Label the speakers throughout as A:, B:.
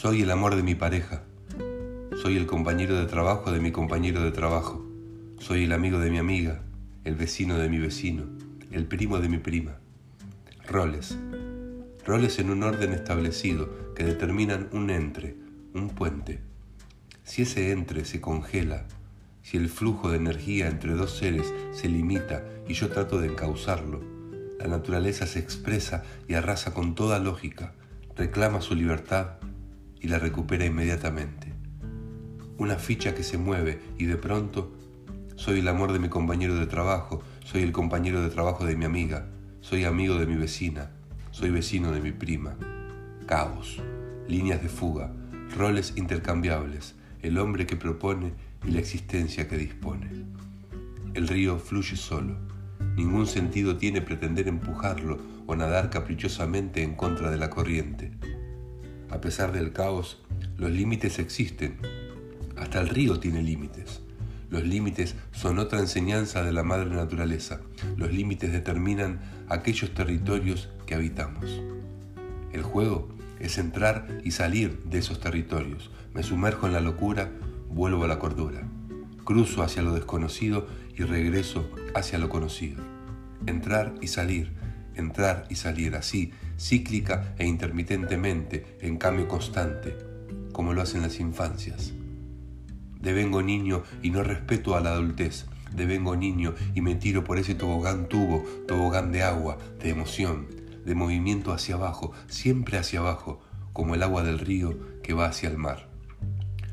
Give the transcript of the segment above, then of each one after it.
A: Soy el amor de mi pareja. Soy el compañero de trabajo de mi compañero de trabajo. Soy el amigo de mi amiga, el vecino de mi vecino, el primo de mi prima. Roles. Roles en un orden establecido que determinan un entre, un puente. Si ese entre se congela, si el flujo de energía entre dos seres se limita y yo trato de encauzarlo, la naturaleza se expresa y arrasa con toda lógica, reclama su libertad y la recupera inmediatamente. Una ficha que se mueve y de pronto soy el amor de mi compañero de trabajo, soy el compañero de trabajo de mi amiga, soy amigo de mi vecina, soy vecino de mi prima. Caos, líneas de fuga, roles intercambiables, el hombre que propone y la existencia que dispone. El río fluye solo. Ningún sentido tiene pretender empujarlo o nadar caprichosamente en contra de la corriente. A pesar del caos, los límites existen. Hasta el río tiene límites. Los límites son otra enseñanza de la madre naturaleza. Los límites determinan aquellos territorios que habitamos. El juego es entrar y salir de esos territorios. Me sumerjo en la locura, vuelvo a la cordura. Cruzo hacia lo desconocido y regreso hacia lo conocido. Entrar y salir, entrar y salir así, cíclica e intermitentemente, en cambio constante, como lo hacen las infancias. Devengo niño y no respeto a la adultez. Devengo niño y me tiro por ese tobogán tubo, tobogán de agua, de emoción, de movimiento hacia abajo, siempre hacia abajo, como el agua del río que va hacia el mar.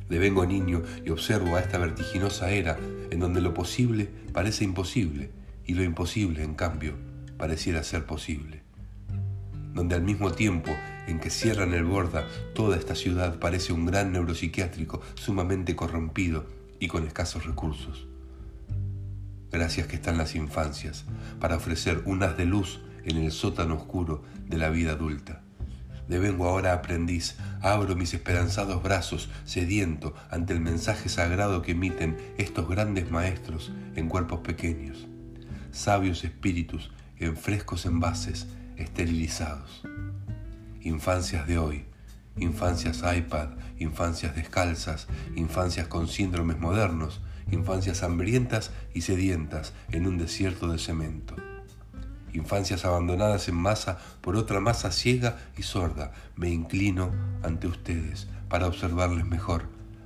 A: Devengo niño y observo a esta vertiginosa era en donde lo posible parece imposible y lo imposible, en cambio, pareciera ser posible. Donde al mismo tiempo en que cierran el borda, toda esta ciudad parece un gran neuropsiquiátrico sumamente corrompido y con escasos recursos. Gracias que están las infancias para ofrecer un haz de luz en el sótano oscuro de la vida adulta. Devengo ahora aprendiz, abro mis esperanzados brazos, sediento ante el mensaje sagrado que emiten estos grandes maestros en cuerpos pequeños, sabios espíritus en frescos envases esterilizados infancias de hoy, infancias iPad, infancias descalzas, infancias con síndromes modernos, infancias hambrientas y sedientas en un desierto de cemento. Infancias abandonadas en masa por otra masa ciega y sorda, me inclino ante ustedes para observarles mejor,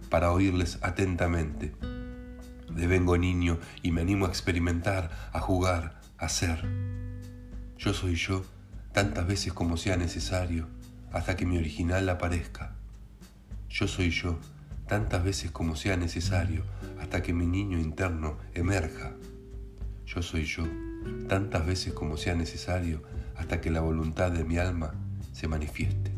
A: para oírles atentamente. Devengo niño y me animo a experimentar, a jugar, a ser. Yo soy yo tantas veces como sea necesario, hasta que mi original aparezca. Yo soy yo, tantas veces como sea necesario, hasta que mi niño interno emerja. Yo soy yo, tantas veces como sea necesario, hasta que la voluntad de mi alma se manifieste.